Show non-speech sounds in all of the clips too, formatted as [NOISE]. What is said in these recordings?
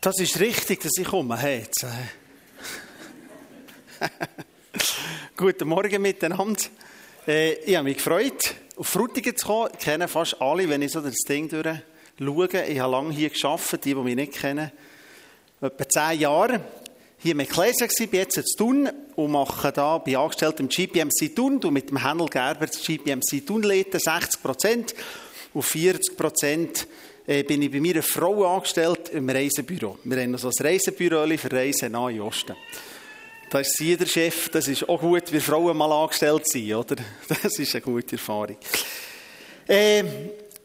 Das ist richtig, dass ich komme. Hey. [LAUGHS] Guten Morgen miteinander. Äh, ich habe mich gefreut, auf Frutigen zu kommen. Ich kenne fast alle, wenn ich so das Ding durch schaue. Ich habe lange hier gearbeitet, die, die mich nicht kennen. Etwa zehn Jahre. Hier mit Kläser war, bin jetzt zu tun und mache da, bei Angestellten im GPMC Thun, du mit dem Händel Gerber das GPMC Thun leiten, 60 Prozent. Und 40 Prozent bin ich bei mir eine Frau angestellt im Reisebüro. Wir haben noch so ein Reisebüro für Reisen nach Osten. Da ist sie der Chef. Das ist auch gut, wie Frauen mal angestellt sind, oder? [LAUGHS] Das ist eine gute Erfahrung. Äh,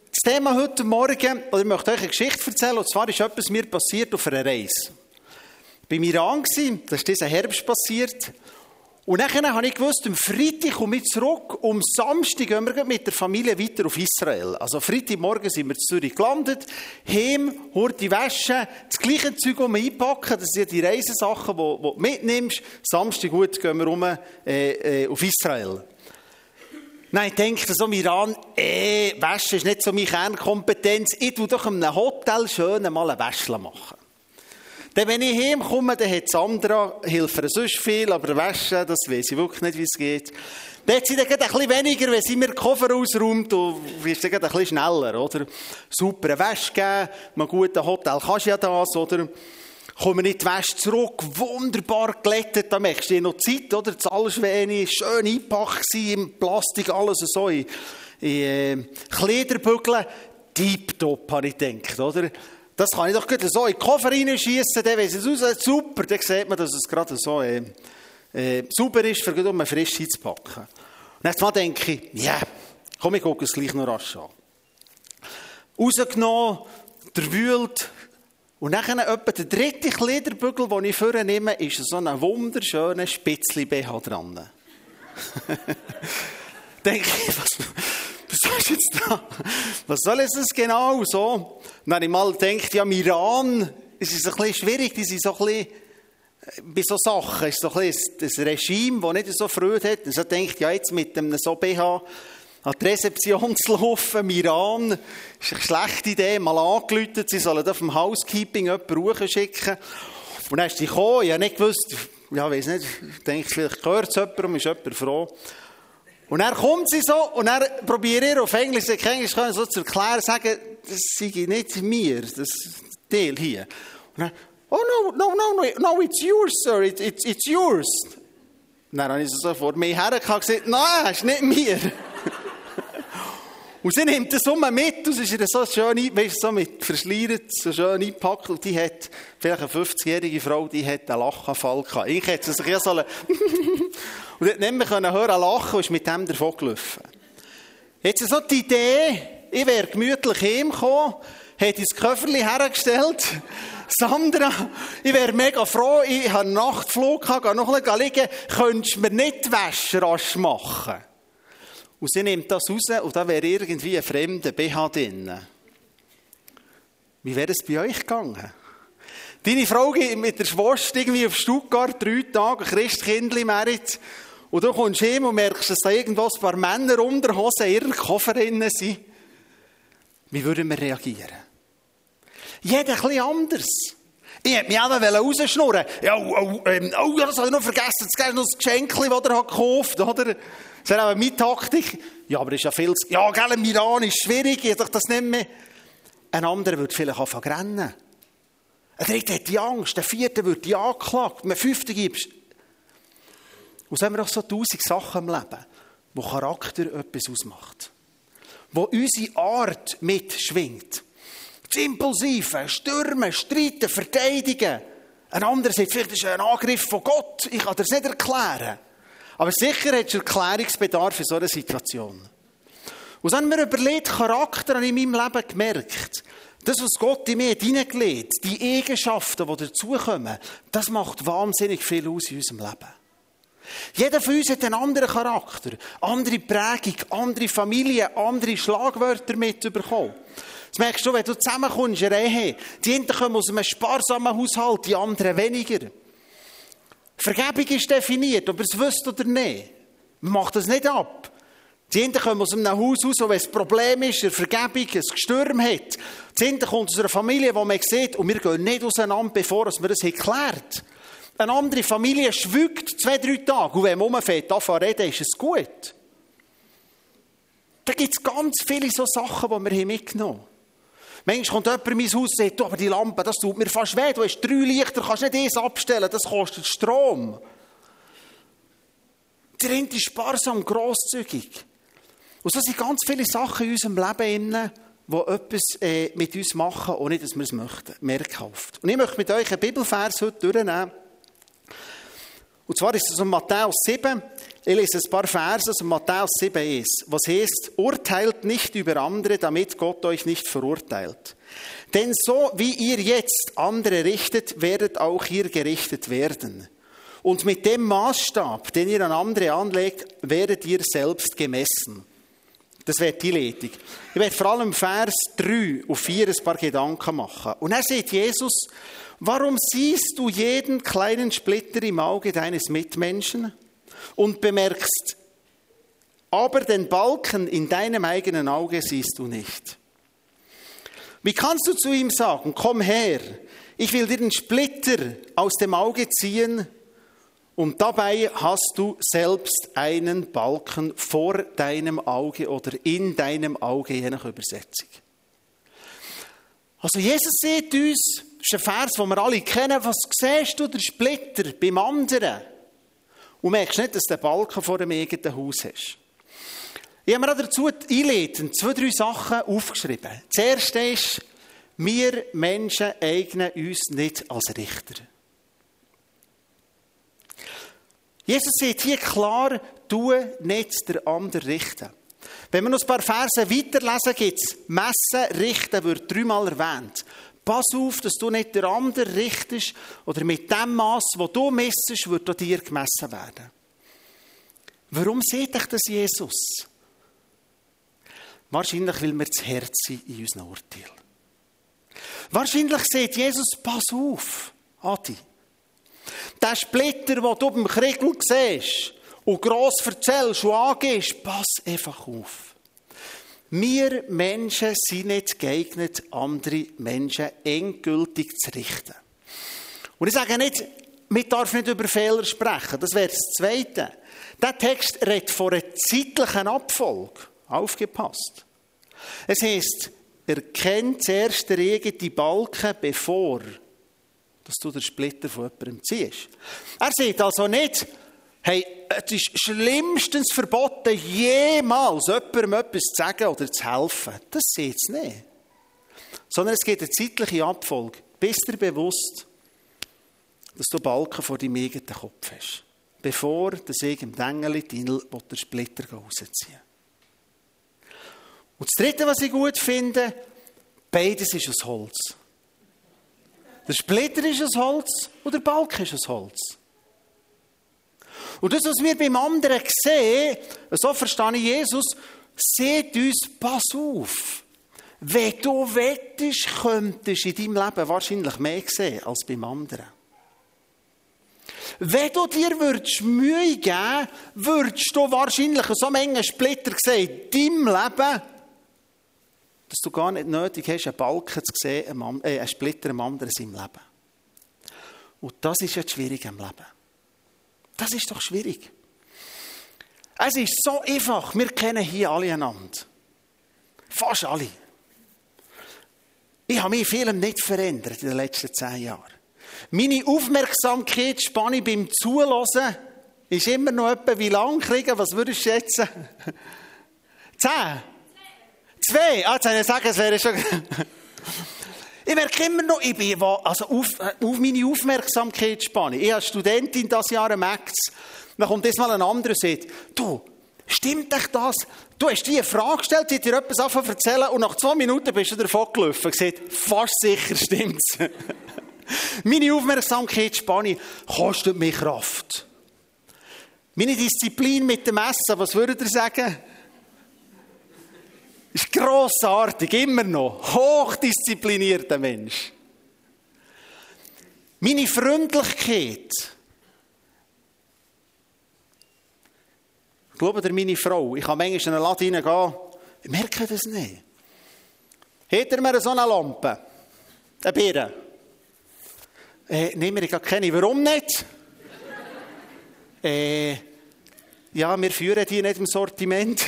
das Thema heute Morgen, oder ich möchte euch eine Geschichte erzählen, und zwar ist etwas mir passiert auf einer Reise. Bei mir Iran, das ist diesen Herbst passiert. Und dann habe ich gewusst, am Freitag komme ich zurück, um Samstag gehen wir mit der Familie weiter auf Israel. Also Freitagmorgen sind wir in Zürich gelandet, heim, die Wäsche, das gleiche Zeug, das wir einpacken, das sind die Reisesachen, die, die du mitnimmst. Samstag gut gehen wir rum, äh, äh, auf Israel. Nein, ich denke so im Iran, eh, Wäsche ist nicht so meine Kernkompetenz. Ich tue doch in einem Hotel schön mal eine Wäsche machen. Dann, wenn ich heimkomme, dann hat Sandra, hilft ihr sonst viel, aber waschen, das weiß ich wirklich nicht, wie es geht. Dann hat sie dann ein bisschen weniger, wenn sie mir den Koffer ausräumt, du wirst dann ein bisschen schneller, oder? Super, Wäsche geben, ein gutes Hotel kannst du ja das, oder? Kommen nicht die Wäsche zurück, wunderbar glättet, da merkst du noch Zeit, oder? Alles wenig, schön eingepackt im Plastik, alles so in, in äh, Kleiderbügeln. Tipptopp, habe ich gedacht, oder? Das kann ich doch gut so in den Koffer reinschießen, dann weiss es aus, super, dann sieht man, dass es gerade so äh, äh, sauber ist, für um einen frisch einzupacken. Und jetzt mal denke ich, ja, yeah, komm, ich gucke es gleich noch rasch an. Rausgenommen, derwühlt, und dann etwa der dritte Kleiderbügel, den ich vornehme, ist so ein wunderschöner Spitzli-BH dran. [LAUGHS] denke ich, was, was ist jetzt da? Was soll es genau so? Und dann habe ich mal gedacht, ja, im Iran ist es ein bisschen schwierig, die sind so ein bisschen, äh, bei so Sachen ist so ein bisschen das Regime, das nicht so Freude hat. Und so denkt, ja, jetzt mit einem so BH an die Rezeption zu laufen im Iran, ist eine schlechte Idee. Mal angelötet, sie sollen auf dem Housekeeping jemanden schicken. Und dann ist sie gekommen, ich habe nicht gewusst, ja, weiß nicht, ich denke, vielleicht gehört es jemandem, ist jemand froh. Und dann kommt sie so, und dann probiere ich auf Englisch, ich Englisch können, so zu erklären, sagen, das sei nicht mir, das Teil hier. Und dann, oh no, no, no, no, no, it's yours, sir, it, it, it's yours. Und dann habe ich so vor mir hergekommen und gesagt, nein, ist nicht mir. und sie nimmt das immer mit, es ist so schön, weißt so mit verschleiert, so schön eingepackt, und die hat, vielleicht eine 50-jährige Frau, die hat einen Lachenfall gehabt. Ich hätte sich ja so [LAUGHS] Und dort nicht mehr hören lachen und ist mit dem davon gelaufen. Jetzt so die Idee, ich wäre gemütlich heimgekommen, hätte das Köfferli hergestellt. [LAUGHS] Sandra, ich wäre mega froh, ich habe einen Nachtflug gehe noch ein bisschen liegen, könntest du mir nicht Wäsche machen? Und sie nimmt das raus und da wäre irgendwie ein fremder BH drin. Wie wäre es bei euch gegangen? Deine Frau mit der Schwester irgendwie auf Stuttgart drei Tage Christkindli merit und du kommst heim und merkst, dass da irgendwas ein paar Männer unter Hose in ihren Koffer drin sind. Wie würden wir reagieren? Jeder ein anders. Ich hätte mich auch rausschnurren Ja, oh, oh, oh, das habe ich noch vergessen. Jetzt gibt noch das Geschenk, das er gekauft hat? Das wäre auch meine Taktik. Ja, aber das ist ja viel zu... Ja, gell, Iran ist schwierig, ich doch das nicht mehr. Ein anderer würde vielleicht anfangen rennen. Ein dritter hat die Angst, der vierte wird die angeklagt, ein fünfter gibst. Und so haben wir auch so tausend Sachen im Leben, wo Charakter etwas ausmacht. Wo unsere Art mitschwingt. Das Impulsive, Stürmen, Streiten, Verteidigen. Ein anderer sagt, vielleicht ist es ein Angriff von Gott. Ich kann das nicht erklären. Aber sicher hat es Erklärungsbedarf in so einer Situation. Und so haben wir überlegt, Charakter habe ich in meinem Leben gemerkt. Das, was Gott in mir hineingelegt, die Eigenschaften, die dazukommen, das macht wahnsinnig viel aus in unserem Leben. Jeder von uns hat einen anderen Charakter, andere Prägung, andere Familie, andere Schlagwörter mitbekommen. Das merkst du, wenn du zusammenkommst in. Die einen kommen aus einem sparsamen Haushalt, die anderen weniger. Vergebung ist definiert, ob ihr es wisst oder nicht. Man macht das nicht ab. Die einen kommen aus einem Haus raus, wo es ein Problem ist, eine Vergebung, ein Gestürm hat. Die anderen kommen aus einer Familie, wo man sieht, und wir gehen nicht auseinander, bevor wir das geklärt Eine andere Familie schwügt zwei, drei Tage, und wenn man umfährt, davon reden, ist es gut. Da gibt es ganz viele so Sachen, die wir mitgenommen haben. Manchmal kommt jemand in mein Haus und sagt, du, aber die Lampe, das tut mir fast weh, du hast drei Lichter, kannst nicht eins abstellen, das kostet Strom. Der eine ist sparsam, grosszügig. Und so sind ganz viele Sachen in unserem Leben drin, die etwas äh, mit uns machen, ohne dass wir es möchten. Merkhaft. Und ich möchte mit euch einen Bibelvers heute durchnehmen. Und zwar ist es um Matthäus 7. Ich lese ein paar Verse aus Matthäus 7 ist, was heißt, urteilt nicht über andere, damit Gott euch nicht verurteilt. Denn so wie ihr jetzt andere richtet, werdet auch ihr gerichtet werden. Und mit dem Maßstab, den ihr an andere anlegt, werdet ihr selbst gemessen. Das wäre die Leitung. Ich werde vor allem Vers 3 und 4 ein paar Gedanken machen. Und er sagt Jesus, warum siehst du jeden kleinen Splitter im Auge deines Mitmenschen und bemerkst, aber den Balken in deinem eigenen Auge siehst du nicht? Wie kannst du zu ihm sagen, komm her, ich will dir den Splitter aus dem Auge ziehen, und dabei hast du selbst einen Balken vor deinem Auge oder in deinem Auge, je nach Übersetzung. Also Jesus sieht uns, das ist ein Vers, den wir alle kennen, was siehst du, der Splitter beim anderen? Und merkst nicht, dass du den Balken vor dem eigenen Haus hast. Ich habe mir dazu einleitend zwei, drei Sachen aufgeschrieben. Das erste ist, wir Menschen eignen uns nicht als Richter. Jesus sagt hier klar, du nicht der andere richten. Wenn wir noch ein paar Verse weiterlesen, gibt es Messen, Richten, wird dreimal erwähnt. Pass auf, dass du nicht der andere richtest oder mit dem Maß, wo du messest, wird an dir gemessen werden. Warum sieht ich das Jesus? Wahrscheinlich, weil wir das Herz sind in unserem Urteil. Wahrscheinlich sieht Jesus, pass auf, Adi. Der Splitter, den du beim Kriegel siehst und gross erzählst und angehst, pass einfach auf. Wir Menschen sind nicht geeignet, andere Menschen endgültig zu richten. Und ich sage nicht, wir dürfen nicht über Fehler sprechen. Das wäre das Zweite. Der Text redet von einer zeitlichen Abfolge. Aufgepasst. Es heißt, erkennt zuerst der eigene Balken, bevor dass du den Splitter von jemandem ziehst. Er sagt also nicht, hey, es ist schlimmstens verboten, jemals jemandem etwas zu sagen oder zu helfen. Das sieht es nicht. Sondern es geht eine zeitliche Abfolge. Bist dir bewusst, dass du Balken vor deinem eigenen Kopf hast. Bevor das irgendein Engel den Splitter rausziehen Und das Dritte, was ich gut finde, beides ist aus Holz. Der Splitter ist ein Holz und der Balken ist ein Holz. Und das, was wir beim anderen sehen, so verstehe ich Jesus, seht uns, pass auf. Wenn du wettest, könntest in deinem Leben wahrscheinlich mehr sehen als beim anderen. Wenn du dir würdest Mühe geben würdest du wahrscheinlich so Menge Splitter sehen in deinem Leben, dass du gar nicht nötig hast, einen Balken zu sehen, einen, äh, Splitter am anderen seinem Leben. Und das ist jetzt schwierig im Leben. Das ist doch schwierig. Es ist so einfach. Wir kennen hier alle einander. Fast alle. Ich habe mich vielem nicht verändert in den letzten zehn Jahren. Meine Aufmerksamkeitsspanne beim Zuhören ist immer noch etwa wie lang kriegen. Was würdest du schätzen? Zehn? Zwei. Ah, jetzt habe ich gesagt, es wäre schon... Ich merke immer noch, ich bin, also auf, auf meine Aufmerksamkeitsspanne. Ich als Studentin das Jahr am Max. Dann kommt jetzt mal ein anderer und sagt, du, stimmt dich das? Du hast dir eine Frage gestellt, sie hat dir etwas anfangen erzählen und nach zwei Minuten bist du davon gelaufen. Ich gesagt, fast sicher stimmt's. [LAUGHS] meine Aufmerksamkeitsspanne kostet mich Kraft. Meine Disziplin mit dem Essen, was würdet ihr sagen? Ist grossartig, immer noch. Hochdisziplinierter Mensch. Meine Freundlichkeit. Glaubt ihr, meine Frau, ich kann manchmal in einen Laden reingehen, ich merke das nicht. Hat er mir so eine Lampe? Eine Birne? Äh, nehmen wir keine. Warum nicht? äh, ja, wir führen die nicht im Sortiment.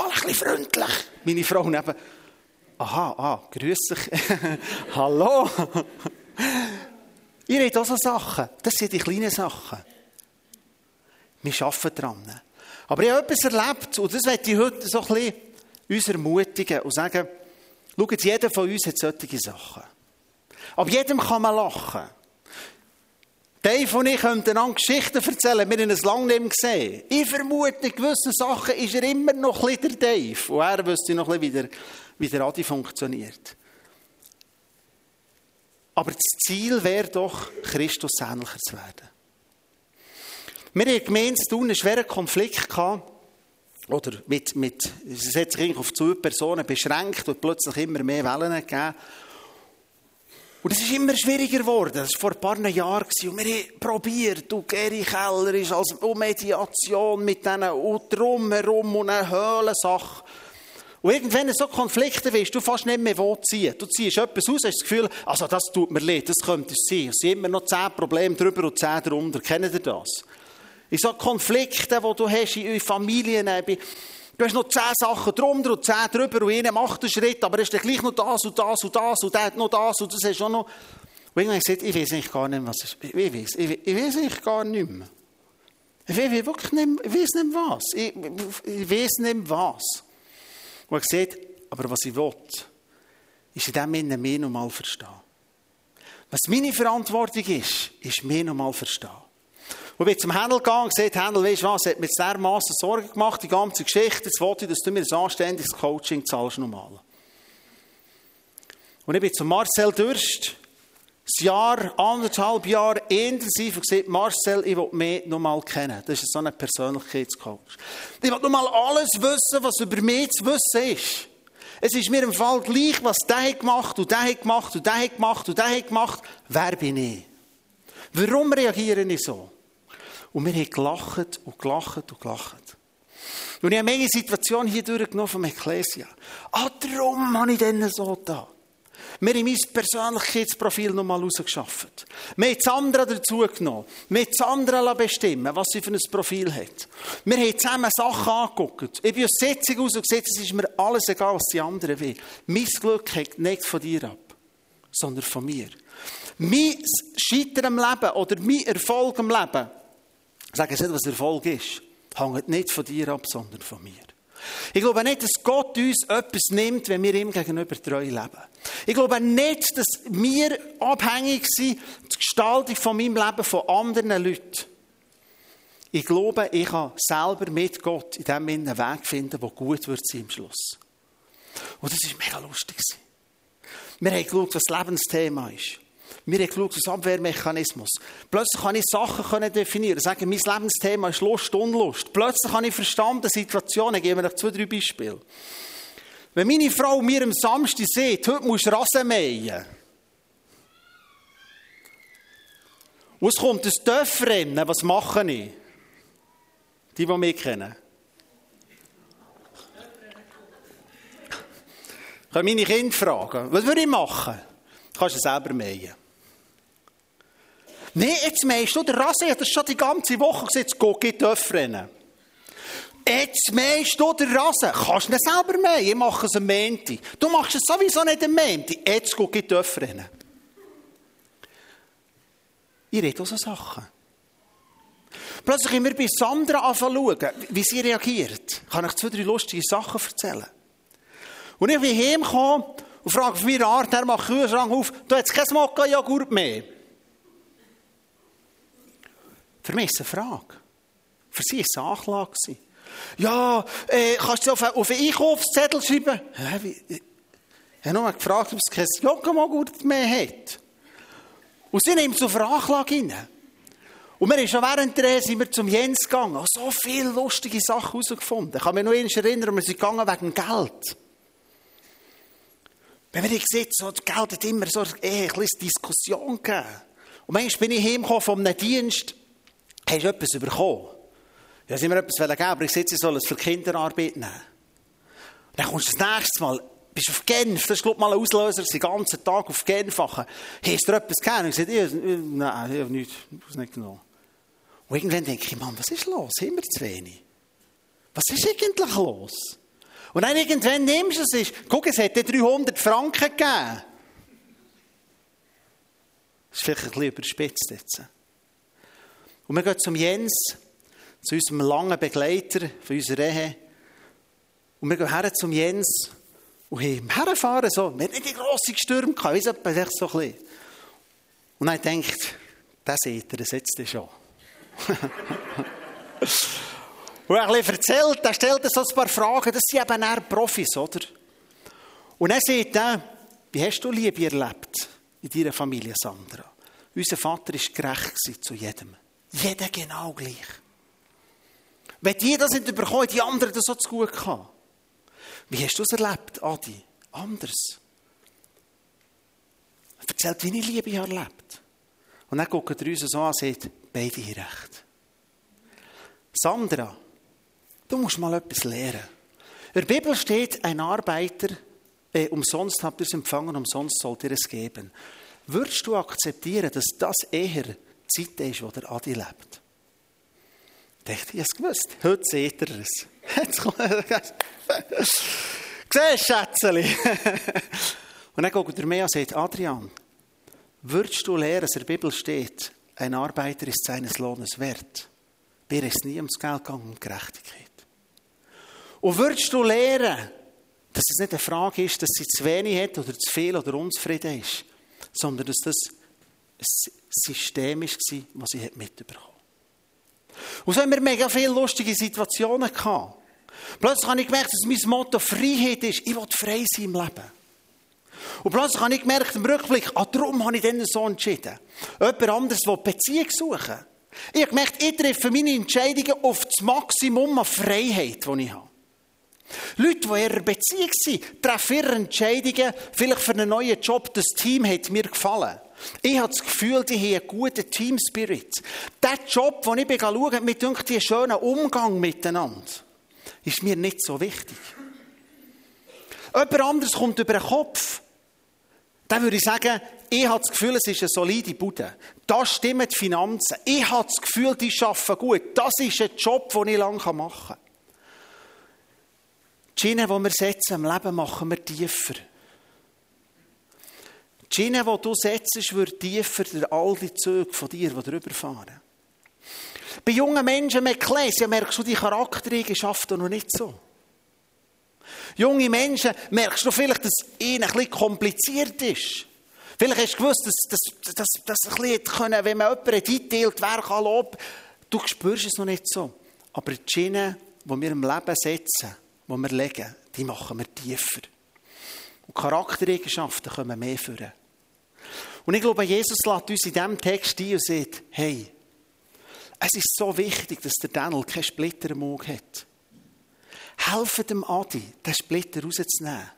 Mal ein bisschen freundlich. Meine Frau neben. Aha, ah, grüß dich. [LAUGHS] Hallo. [LAUGHS] Ihr habt auch so Sachen. Das sind die kleinen Sachen. Wir arbeiten dran. Aber ich habe etwas erlebt, und das möchte ich heute so ein bisschen uns ermutigen und sagen, schaut, jeder von uns hat solche Sachen. Ab jedem kann man lachen. Dave und ich könnten einander Geschichten erzählen, wir haben es lange nicht mehr gesehen. Ich vermute, in gewissen Sachen ist er immer noch ein der Dave. Und er wüsste noch ein bisschen, wie der, Adi funktioniert. Aber das Ziel wäre doch, Christus ähnlicher zu werden. Wir haben gemeint, einen schweren Konflikt gehabt, oder mit, mit, es hat sich auf zwei Personen beschränkt und plötzlich immer mehr Wellen gegeben. Und es ist immer schwieriger geworden. Das war vor ein paar Jahren. Und wir haben probiert. Und Geri Keller ist als Mediation mit diesen und drumherum und eine Höhlensache. Und irgendwann in so Konflikte willst du fast nicht mehr wo ziehen. Du ziehst etwas aus, hast das Gefühl, also das tut mir leid, das könnte es sein. Es sind immer noch zehn Probleme drüber und zehn darunter. Kennt ihr das? In so Konflikten, die du hast in Familien, du hast noch zehn Sachen drunter und zehn drüber und einer macht einen Schritt, aber ist dann gleich noch das und das und das und der hat noch das und das hast auch noch. Und irgendwann gesagt, ich weiß eigentlich gar nicht mehr, was ist. Ich weiß, ich, ich eigentlich gar nicht mehr. Ich weiß wirklich nicht, ich nicht was. Ich, ich weiß nicht was. Und er gesagt, aber was ich will, ist in dem Sinne mehr noch mal verstehen. Was meine Verantwortung ist, ist mehr noch mal verstehen. Und ich bin zum Händel gegangen und gesagt, Händel, weißt du was, hat mir jetzt dermassen Sorgen gemacht, die ganze Geschichte, jetzt wollte ich, dass du mir ein anständiges Coaching zahlst normal. Und ich bin zu Marcel Dürst, ein Jahr, anderthalb Jahre intensiv und gesagt, Marcel, ich will mehr noch mal kennen. Das ist so ein Persönlichkeitscoach. Ich will noch mal alles wissen, was über mich zu wissen ist. Es ist mir im Fall gleich, was der gemacht und der gemacht und der gemacht und der gemacht. Wer bin ich? Warum reagiere ich so? Und wir haben gelacht und gelacht und gelacht. Und ich habe eine Situation hier durchgenommen vom Ecclesia. Ah, darum habe ich dann so da. Wir haben mein Persönlichkeitsprofil noch mal rausgeschafft. Wir haben das andere dazu genommen. Wir haben das andere bestimmen was sie für ein Profil hat. Wir haben zusammen Sachen angeguckt. Ich bin aus Sitzung raus und gesagt, es ist mir alles egal, was die anderen will. Mein Glück hängt nicht von dir ab, sondern von mir. Mein Scheitern im Leben oder mein Erfolg im Leben Sag jetzt nicht, was Erfolg ist. Hängt nicht von dir ab, sondern von mir. Ich glaube nicht, dass Gott uns etwas nimmt, wenn wir ihm gegenüber treu leben. Ich glaube nicht, dass wir abhängig sind, die Gestaltung von meinem Leben von anderen Leuten. Ich glaube, ich kann selber mit Gott in dem einen Weg finden, der gut wird sein im Schluss. Und das war mega lustig. Wir haben geschaut, was das Lebensthema ist. Wir haben geschaut, das Abwehrmechanismus. Plötzlich kann ich Sachen definieren. Sagen, mein Lebensthema ist Lust, Unlust. Plötzlich habe ich verstanden, Situationen. Ich gebe euch zwei, drei Beispiele. Wenn meine Frau mir am Samstag sagt, heute musst du Rasen mähen. Und es kommt ein Dörfrennen, was mache ich? Die, die mich kennen. Kann meine Kinder fragen, was würde ich machen? Du kannst es selber mähen. Nein, jetzt meinst du, der Rasen hat das schon die ganze Woche gesagt, go, geht rennen. Jetzt meinst du, der Rasen, kannst du ihn selber mähen, ich mache es am Menti. Du machst es sowieso nicht am Menti, jetzt go, geht rennen. Ich rede auch so Sachen. Plötzlich haben wir bei Sandra anfangen wie sie reagiert. Ich kann euch zwei, drei lustige Sachen erzählen. Und ich bin heimgekommen und frage auf meine Art, er macht Kühlschrank auf, du hast kein Mokka-Joghurt mehr. Für mich ist es eine Frage. Für sie war es eine Anklage. Ja, äh, kannst du auf, auf einen Einkaufszettel schreiben? Ja, wie, ich habe nur gefragt, ob es kein Joggingjoghurt mehr hat. Und sie nimmt es auf eine Anklage rein. Und wir sind schon während der sind wir zum Jens gegangen. Und so viele lustige Sachen herausgefunden. Ich kann mich noch erinnern, wir sind gegangen wegen Geld. Wenn wir gesehen so, das Geld hat immer so eine Diskussion gegeben. Und manchmal bin ich heimgekommen von einem Dienst, hast du etwas bekommen? Ja, sie mir etwas geben, aber ich sitze, sie sollen es für Kinderarbeit nehmen. Dann kommst du das nächste Mal, bist auf Genf, das ist, glaube ich, mal ein Auslöser, den ganzen Tag auf Genf machen. Hast du etwas gegeben? Und ich sage, ich, nein, ich habe nichts, ich nicht genommen. Und irgendwann denke ich, Mann, was ist los? Haben wir zu wenig? Was ist eigentlich los? Und dann irgendwann nimmst du es, guck, es hätte 300 Franken gegeben. Das ist vielleicht ein bisschen überspitzt jetzt. Und wir gehen zum Jens, zu unserem langen Begleiter von unserer Ehe. Und wir gehen her zum Jens und haben herfahren so. Wir hatten nicht die grossen Stürme gehabt, wie so ein bisschen. Und dann denkt, der sieht er, das jetzt schon. [LAUGHS] und er erzählt, er stellt so ein paar Fragen, das sind eben eher Profis, oder? Und er sagt dann, wie hast du Liebe erlebt in deiner Familie, Sandra? Unser Vater war gerecht zu jedem. Jeder genau gleich. Wenn die das nicht bekommen, die anderen das so zu gut kann. Wie hast du es erlebt, Adi? Anders. Er erzählt, wie ich Liebe erlebt. Und dann guckt er uns so an und sagt, beide haben recht. Sandra, du musst mal etwas lernen. In der Bibel steht, ein Arbeiter, äh, umsonst habt ihr es empfangen, umsonst sollt ihr es geben. Würdest du akzeptieren, dass das eher Zeit ist, wo der Adi lebt? Ich dachte, ich habe es gewusst. Heute seht ihr es. [LAUGHS] [LAUGHS] Siehst du, Schätzeli? [LAUGHS] Und dann guckt er mir und sagt, Adrian, würdest du lernen, dass in der Bibel steht, ein Arbeiter ist seines Lohnes wert? Mir ist nie ums Geld gegangen, um Gerechtigkeit. Und würdest du lernen, dass es nicht eine Frage ist, dass sie zu wenig hat oder zu viel oder unzufrieden ist, sondern dass das ein System war, das sie mitbekommen hat. Und so haben wir mega viele lustige Situationen gehabt. Plötzlich habe ich gemerkt, dass mein Motto Freiheit ist. Ich will frei sein im Leben. Und plötzlich habe ich gemerkt, im Rückblick, ah, darum habe ich dann so entschieden. Jemand anderes will Beziehung suchen. Ich habe gemerkt, ich treffe meine Entscheidungen auf das Maximum an Freiheit, die ich habe. Leute, die in ihrer Beziehung sind, treffen ihre Entscheidungen vielleicht für einen neuen Job. Das Team hat mir gefallen. Ich habe das Gefühl, die haben einen guten Team-Spirit. Der Job, den ich schaue, hat mir gedacht, einen schönen Umgang miteinander, ist mir nicht so wichtig. Jemand anderes kommt über den Kopf. Dann würde ich sagen, ich habe das Gefühl, es ist eine solide Bude. Da stimmen die Finanzen. Ich habe das Gefühl, die arbeiten gut. Das ist ein Job, den ich lange machen kann. Die Schiene, die wir setzen im Leben, machen wir tiefer. Die Schiene, die du setzt, wird tiefer durch all die Züge von dir, die drüber fahren. Bei jungen Menschen mit Ekklesia merkst du die Charaktereigenschaften noch nicht so. Junge Menschen merkst du vielleicht, dass es ihnen bisschen kompliziert ist. Vielleicht hast du gewusst, dass, dass, dass, dass ein bisschen können, wenn man jemanden einteilt, wer kann loben. Du spürst es noch nicht so. Aber die Schiene, die wir im Leben setzen, die wir legen, die machen wir tiefer. Und Charaktereigenschaften kommen mehr führen. Und ich glaube, Jesus lässt uns in diesem Text ein und sagt, hey, es ist so wichtig, dass der Daniel keinen Splitter im Auge hat. Helft dem Adi, den Splitter rauszunehmen.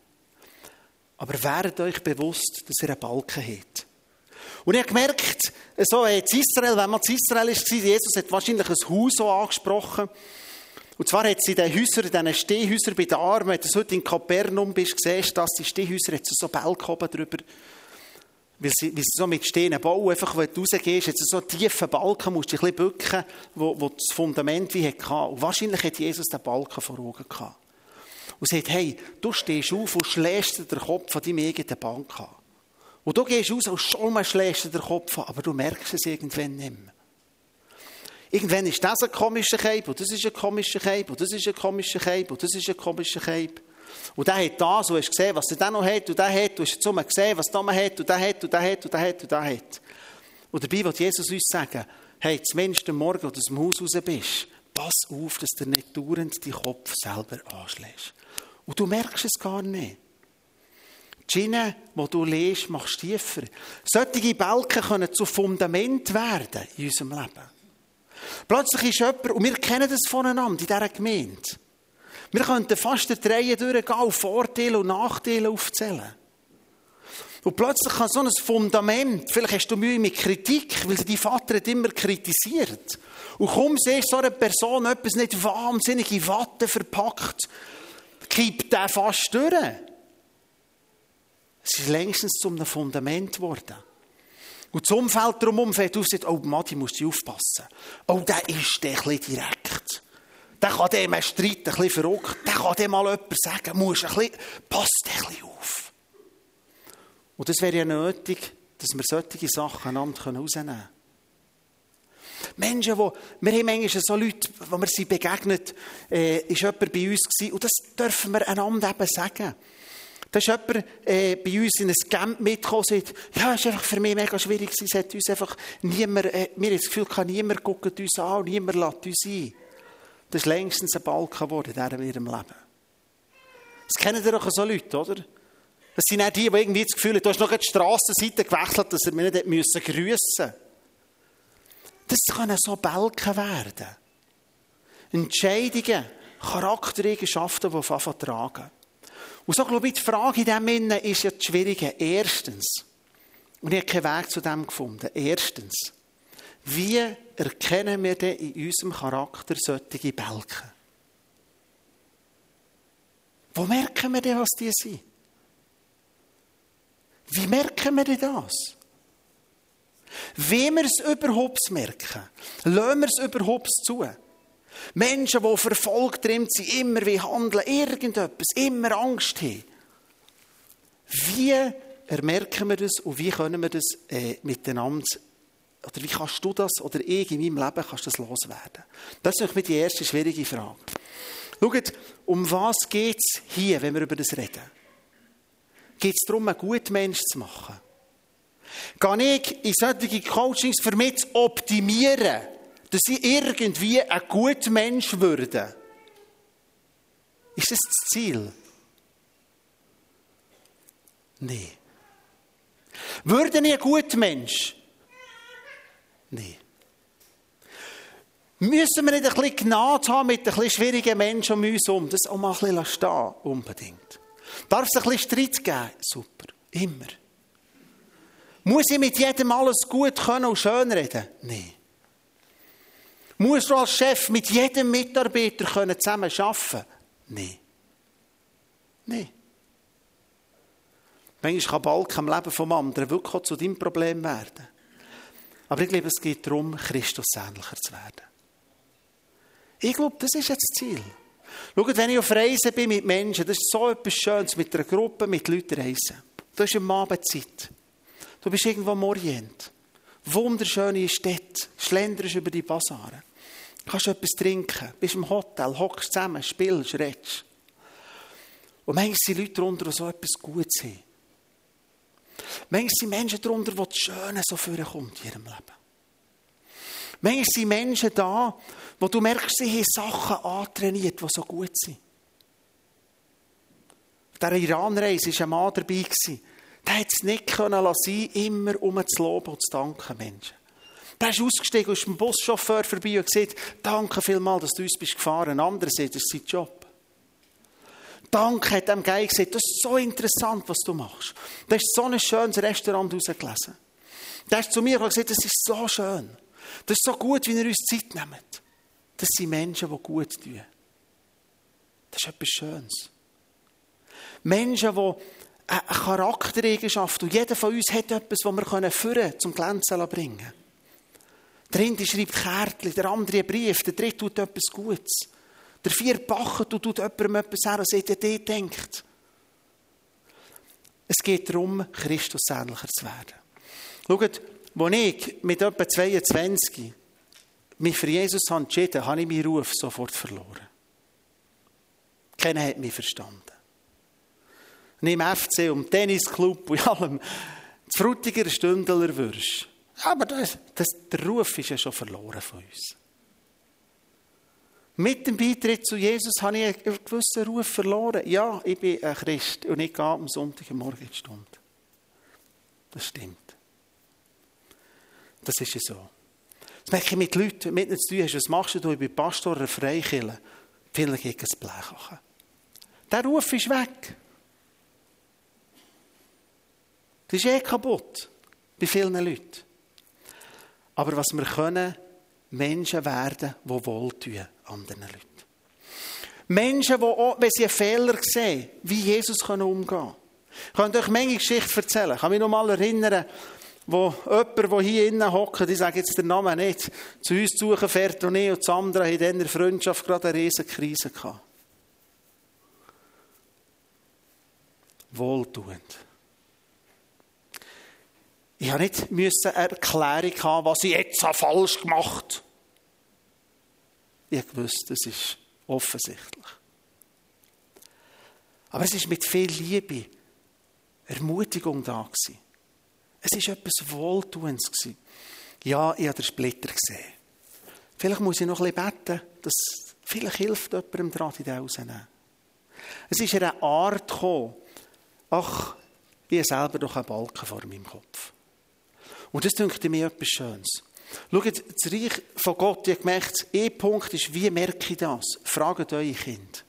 Aber werdet euch bewusst, dass er einen Balken hat. Und ich habe gemerkt, so in Israel, wenn man in Israel war, Jesus hat wahrscheinlich ein Haus so angesprochen. Und zwar hat sie in den Häusern, in diesen Stehhäusern bei den Armen, wenn du heute in Kapernaum bist, siehst dass die Stehhäuser hat so Balken oben drüber. Weil sie, so mit Steinen bauen, einfach wenn du rausgehst, jetzt so tiefe Balken, musst du dich ein bisschen bücken, wo, wo das Fundament wie hatte. Und wahrscheinlich hat Jesus den Balken vor Augen gehabt. Und sagt, hey, du stehst auf und schlägst dir den Kopf von deinem eigenen Bank an. Und du gehst raus und schon mal schlägst dir den Kopf an, aber du merkst es irgendwann nicht mehr. Irgendwann ist das ein komischer Cape, und das ist ein komischer Cape, und das ist ein komischer Cape, und das ist ein komischer Cape. Und der hat das, und hast gesehen, was er dann noch hat, und der hat, und hast jetzt gesehen, was der hat, und der hat, und der hat, und der hat, und der hat. Und dabei will Jesus uns sagen, hey, zumindest am Morgen, wo du aus dem Haus raus bist, pass auf, dass du nicht dauernd deinen Kopf selber anschlägst. Und du merkst es gar nicht. Die Schiene, die du liest, machst tiefer. Solche Balken können zu Fundament werden in unserem Leben. Plötzlich ist jemand, und wir kennen das voneinander in dieser Gemeinde. Wir könnten fast eine Reihe durchgehen und Vorteile und Nachteile aufzählen. Und plötzlich kann so ein Fundament, vielleicht hast du Mühe mit Kritik, weil dein Vater hat immer kritisiert. Und kaum siehst so eine Person etwas nicht wahnsinnig in Watte verpackt, kippt der fast durch. Es ist längstens zu einem Fundament geworden. Und das Umfeld drumherum fällt auf, sagt, oh, Matti, musst du aufpassen. Oh, der ist der ein bisschen direkt. Der kann dem einen Streit ein bisschen verrückt. Der kann dem mal jemand sagen, musst ein bisschen, passt ein bisschen auf. Und das wäre ja nötig, dass wir solche Sachen einander rausnehmen können. Menschen, wo, wir haben manchmal so Leute, wo wir sie begegnet, äh, ist jemand bei uns gewesen, und das dürfen wir einander eben sagen. Da ist jemand äh, bei uns in ein Camp mitgekommen und sagt, ja, es war einfach für mich mega schwierig es hat uns einfach niemand, äh, mir das Gefühl, niemand guckt uns an und niemand lässt uns ein. Das ist längstens ein Balken geworden in ihrem Leben. Das kennen doch so Leute, oder? Das sind auch die, die irgendwie das Gefühl haben, du hast noch die Strassenseite gewechselt, dass er mir nicht grüssen musste. Das können so Balken werden. Entscheidungen, Charaktereigenschaften, die auf tragen. Und so, glaube ich, die Frage in diesem Sinne ist ja die schwierige. Erstens, und ich habe keinen Weg zu dem gefunden. Erstens, wie erkennen wir denn in unserem Charakter solche Balken? Wo merken wir denn, was die sind? Wie merken wir denn das? Wie wir es überhaupt merken, lassen wir es überhaupt zu. Menschen, die verfolgt sind, immer wie handeln, irgendetwas, immer Angst haben. Wie ermerken wir das und wie können wir das äh, miteinander, oder wie kannst du das, oder ich in meinem Leben kannst das loswerden? Das ist nämlich die erste schwierige Frage. Schaut, um was geht es hier, wenn wir über das reden? Geht es darum, einen guten Mensch zu machen? Gehe ich in solche Coachings für mich optimieren, dass ich irgendwie ein guter Mensch würde? Ist das das Ziel? Nein. Würde ich ein guter Mensch? Nein. Müssen wir nicht ein bisschen Gnade haben mit ein bisschen schwierigen Menschen um uns herum? Das auch mal ein bisschen stehen, unbedingt. Darf es ein bisschen Streit geben? Super. Immer. Muss ich mit jedem alles gut können und schön reden? Nein. Muss du als Chef mit jedem Mitarbeiter können zusammen arbeiten? Nein. Nein. Manchmal kann Balken im Leben vom anderen wirklich zu deinem Problem werden. Aber ich glaube, es geht darum, Christus ähnlicher zu werden. Ich glaube, das ist jetzt das Ziel. Schaut, wenn ich auf Reisen bin mit Menschen, das ist so etwas Schönes, mit einer Gruppe, mit Leuten reisen. Du hast am Abend. Du bist irgendwo am Orient. Wunderschöne Städte. Schlenderst über die Basare. Kannst etwas trinken. Bist im Hotel, hockst zusammen, spielst, redest. Und manchmal sind Leute darunter, die so etwas Gutes haben. Manchmal sind Menschen darunter, die das Schöne so vorkommt in ihrem Leben. Manchmal sind Menschen da, wo du merkst, sie haben Sachen antrainiert, die so gut sind. Auf dieser Iran-Reise war ein Mann dabei. Der hat es nicht können lassen, immer um zu loben und zu danken Menschen. Der ist ausgestiegen, ist dem Buschauffeur vorbei und gesagt, danke vielmals, dass du uns bist gefahren. Ein anderer sagt, das ist sein Job. Danke hat dem Geil gesagt, das ist so interessant, was du machst. Da ist so ein schönes Restaurant rausgelesen. Der ist zu mir und gesagt, das ist so schön. Das ist so gut, wie ihr uns Zeit nehmt. Das sind Menschen, die gut tun. Das ist etwas Schönes. Menschen, die eine Charaktereigenschaft, und jeder von uns hat etwas, das wir führen zum Glänzen bringen können. Der eine schreibt Kärtchen, der andere einen Brief, der dritte tut etwas Gutes. Der vierte bachet und tut jemandem etwas und sagt, der denkt. Es geht darum, Christus ähnlicher zu werden. Schaut, als ich mit etwa 22 mich für Jesus entschieden habe, habe ich meinen Ruf sofort verloren. Keiner hat mich verstanden. Nicht im FC, um Tennisclub und allem. Das Frutiger Stündler wirst. Aber das, das, der Ruf ist ja schon verloren von uns. Mit dem Beitritt zu Jesus habe ich einen gewissen Ruf verloren. Ja, ich bin ein Christ und ich gehe am Sonntagmorgen in die Stunde. Das stimmt. Das ist ja so. Das merke ich mit Leuten, mit ihnen zu tun hast. Was machst du? Ich bin Pastor einer Freikirche. Viele gehen ein Blech Der Ruf ist weg. Das ist eh kaputt. Bei vielen Leuten. Aber was wir können, Menschen werden, die wohltun anderen Leuten. Menschen, die auch, wenn sie einen Fehler sehen, wie Jesus umgehen können. Ich könnte euch Menge Geschichten erzählen. Ich kann mich noch mal erinnern, wo jemand, der hier innen hockt, ich sage jetzt den Namen nicht, zu uns suchen fährt und ich und Sandra in dieser Freundschaft gerade eine riesige Krise gehabt. Wohltuend. Ich habe nicht eine Erklärung haben, was ich jetzt falsch gemacht habe. Ich wusste, es ist offensichtlich. Aber es ist mit viel Liebe, Ermutigung da gewesen. Es ist etwas Wohltuendes gewesen. Ja, ich habe den Splitter gesehen. Vielleicht muss ich noch ein bisschen beten, dass vielleicht hilft jemandem daran, die rausnehmen. Es ist eine Art gekommen, ach, ich habe selber doch einen Balken vor meinem Kopf. Und das dünkt mir etwas Schönes. Schaut, das Reich von Gott, ich habe gemerkt, ein Punkt ist, wie merke ich das? Fragt eure Kind.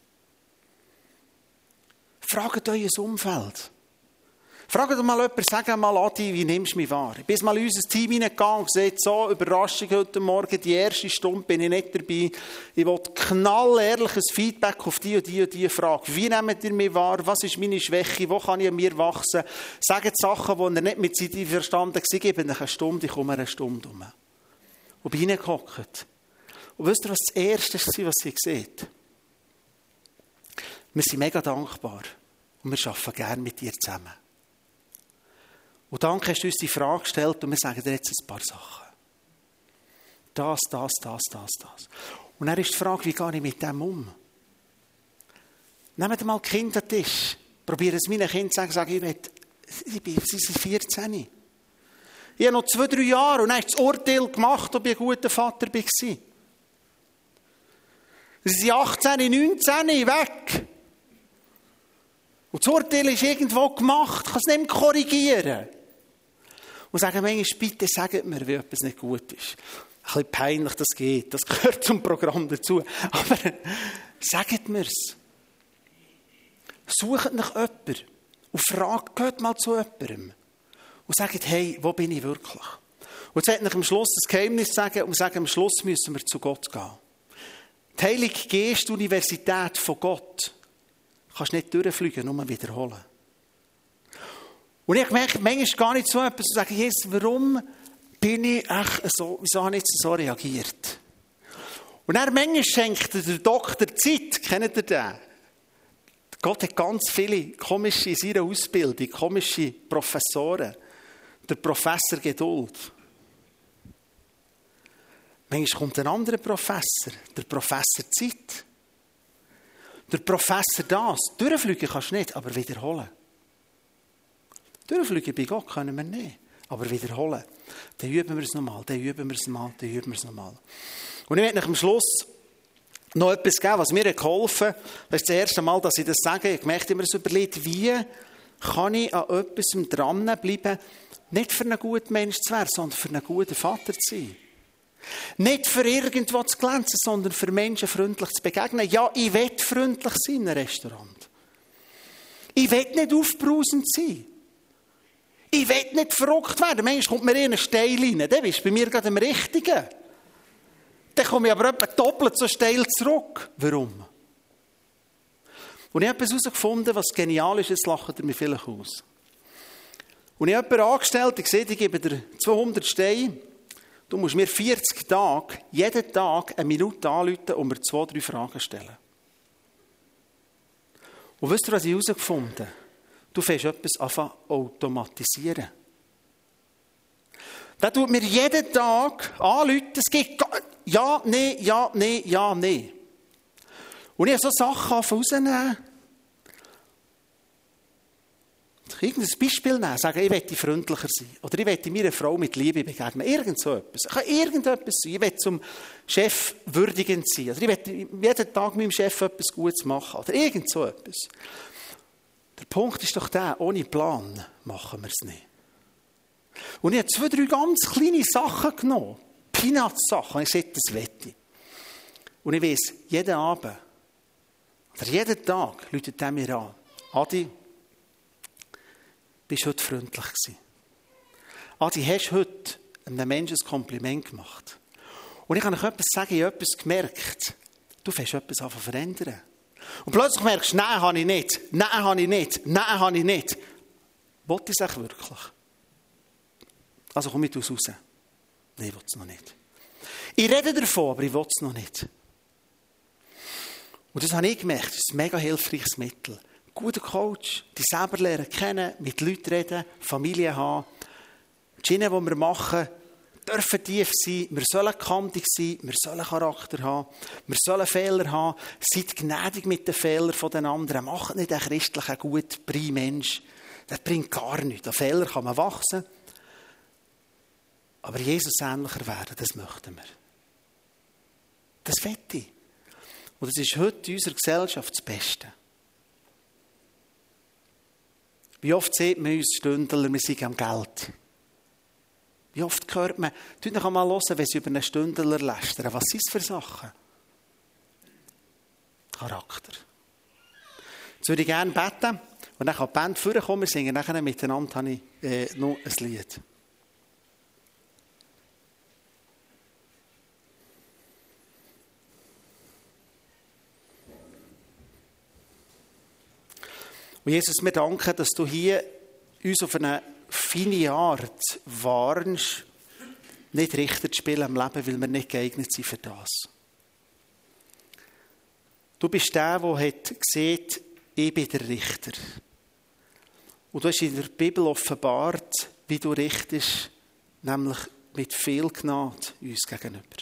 Fragt euer Umfeld. Fragt mal jemanden, sag mal, Adi, wie nimmst du mich wahr? Ich bin mal in unser Team hineingegangen und gesagt, so, Überraschung heute Morgen, die erste Stunde bin ich nicht dabei. Ich will knallehrliches Feedback auf die und die und die Frage. Wie nehmt ihr mich wahr? Was ist meine Schwäche? Wo kann ich an mir wachsen? Sagt Sachen, die ihr nicht mit Zeit verstanden habt. Gebt euch eine Stunde, ich komme eine Stunde um. Und bin hineingehockt. Und wisst ihr, was das Erste war, was sie seht? Wir sind mega dankbar. Und wir arbeiten gerne mit dir zusammen. Und danke hast du uns die Frage gestellt und wir sagen dir jetzt ein paar Sachen. Das, das, das, das, das. Und dann ist die Frage, wie gehe ich mit dem um? Nehmt mal Kinder den Tisch. Probiere es meinen Kindern zu sagen, sage, ich, will, bin, sie sind 14. Ich habe noch zwei, drei Jahre und dann das Urteil gemacht, ob ich ein guter Vater war. Sie sind 18, 19, weg. Und das Urteil ist irgendwo gemacht, ich kann es nicht mehr korrigieren und sagen manchmal, bitte sagt mir, wie etwas nicht gut ist. Ein bisschen peinlich, das geht, das gehört zum Programm dazu. Aber sagt mir's. Sucht nach jemandem und fragt, geht mal zu jemandem und sagt, hey, wo bin ich wirklich? Und jetzt nach am Schluss das Geheimnis sagen und sagen, am Schluss müssen wir zu Gott gehen. Die Heilige Geist, Universität von Gott, kannst nicht durchfliegen, nur wiederholen. Und ich merke manchmal gar nicht so etwas zu sagen, Jesus, warum bin ich echt so, wieso habe ich jetzt so reagiert? Und dann manchmal schenkt der Doktor Zeit, kennt ihr den? Gott hat ganz viele komische in seiner Ausbildung, komische Professoren. Der Professor Geduld. Manchmal kommt ein anderer Professor, der Professor Zeit. Der Professor das. Durchfliegen kannst du nicht, aber wiederholen. Durchfliegen bei Gott können wir nicht. Aber wiederholen. Dann üben wir es nochmal, dann üben wir es nochmal, dann üben wir es nochmal. Und ich werde nach dem Schluss noch etwas geben, was mir geholfen hat. Das ist das erste Mal, dass ich das sage. Ich möchte mir das überlegt, wie kann ich an etwas dranbleiben, nicht für einen guten Mensch zu werden, sondern für einen guten Vater zu sein. Nicht für irgendwo zu glänzen, sondern für Menschen freundlich zu begegnen. Ja, ich will freundlich sein in einem Restaurant. Ich will nicht aufbrausend sein. Ich will nicht verrückt werden. Manchmal kommt mir in einen Steil rein. Der bist bei mir gerade am Richtigen. Dann komme ich aber etwa doppelt so steil zurück. Warum? Und ich habe etwas herausgefunden, was genial ist, jetzt lacht ihr mich vielleicht aus. Und ich habe jemanden angestellt, ich sehe, ich gebe dir 200 Steine. Du musst mir 40 Tage, jeden Tag eine Minute anrufen und mir zwei, drei Fragen stellen. Und wisst ihr, was ich herausgefunden habe? Du fängst etwas an automatisieren. Der tut mir jeden Tag anrufen, es gibt ja, nee, ja, nee, ja, nee. Und ich habe so Sachen rausnehmen. Irgendein Beispiel nehmen, sagen, ich möchte freundlicher sein. Oder ich möchte meiner Frau mit Liebe begegnen. Irgend so etwas. Ich kann irgendetwas sein. Ich möchte zum Chef würdigend sein. Oder ich möchte jeden Tag meinem Chef etwas Gutes machen. Oder irgend so etwas. Der Punkt ist doch der, ohne Plan machen wir es nicht. Und ich habe zwei, drei ganz kleine Sachen genommen. Peanuts-Sachen. Ich sagte, das wette. Und ich weiß, jeden Abend oder jeden Tag läutet er mir an. Adi, bist heute freundlich gewesen. Adi, hast heute einem Menschen ein Kompliment gemacht? Und ich kann euch etwas sagen, ich habe etwas gemerkt. Du fängst etwas an zu verändern. Und plötzlich merkst du, nein, habe ich nicht, nein, habe ich nicht, nein, habe ich nicht. Wollte ich es wirklich? Also komm mit uns raus. Nein, ich will es noch nicht. Ich rede davon, aber ich will es noch nicht. Und das habe ich gemerkt, das ist ein mega hilfreiches Mittel. Guter Coach, die selber lernen kennen, mit Leuten reden, Familie haben. Die Schiene, die wir machen, dürfen tief sein, wir sollen kantig sein, wir sollen Charakter haben, wir sollen Fehler haben, seid gnädig mit den Fehlern den anderen, macht nicht einen christlichen, guten Pri-Mensch. Das bringt gar nichts. An Fehler kann man wachsen. Aber Jesus ähnlicher werden, das möchten wir. Das wette ich. Und das ist heute in unserer Gesellschaft das Beste. Wie oft sieht man uns Stündler, wir sind am Geld. Wie oft hört man, tut noch einmal hören, wenn sie über einen Stündler lästern. Was sind es für Sachen? Charakter. Jetzt würde ich gerne beten. Und dann kann die Band vorkommen, wir singen nachher miteinander habe ich, äh, noch ein Lied. Und Jesus, wir danken, dass du hier uns auf eine feine Art warnst, nicht Richter zu spielen im Leben, weil wir nicht geeignet sind für das. Du bist der, der hat gesehen, ich bin der Richter. Und du hast in der Bibel offenbart, wie du richtest, nämlich mit viel Gnade uns gegenüber.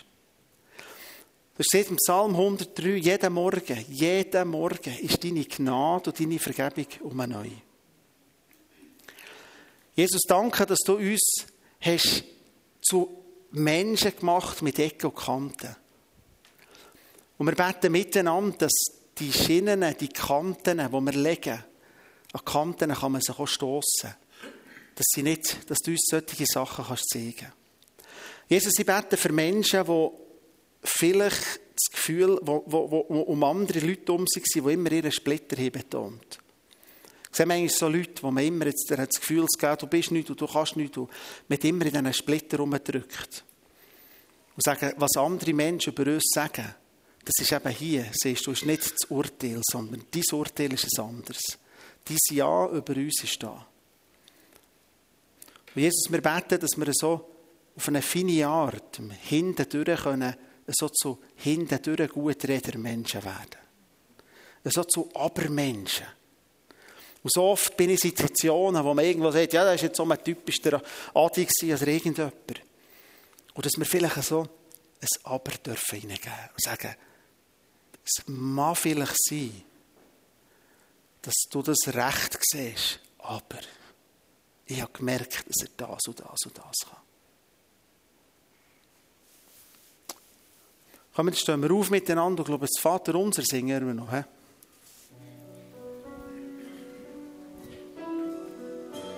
Das steht im Psalm 103, jeden Morgen, jeden Morgen ist deine Gnade und deine Vergebung um neu. Jesus, danke, dass du uns hast zu Menschen gemacht mit Ecken und Kanten. Und wir beten miteinander, dass die Schienen, die Kanten, die wir legen, an Kanten kann man sich auch stossen. Dass, sie nicht, dass du uns solche Sachen kannst zeigen Jesus, ich bete für Menschen, die vielleicht das Gefühl, wo, wo, wo um andere Leute um sich sind, die immer ihren Splitter haben betont. Ich sehe manchmal so Leute, wo man immer jetzt das Gefühl hat, du bist nichts und du kannst nichts und man immer in diesen Splitter rumdrückt. Und sagen, was andere Menschen über uns sagen, das ist eben hier, siehst du, ist nicht das Urteil, sondern dein Urteil ist ein anderes. Dein Ja über uns ist da. Und Jesus, wir beten, dass wir so auf eine feine Art hinten durch können, so zu hinten durch gutreder Menschen werden. So zu Abermenschen. Und so oft bin ich in Situationen, wo man irgendwo sagt, ja, das ist jetzt so ein typischer Adi als irgendjemand. Und dass wir vielleicht so ein Aber dürfen hineingeben und sagen, es mag vielleicht sein, dass du das Recht siehst, aber ich habe gemerkt, dass er das und das und das kann. Komm, jetzt stehen wir auf miteinander. Ich glaube, das Vater unser singen wir noch. He?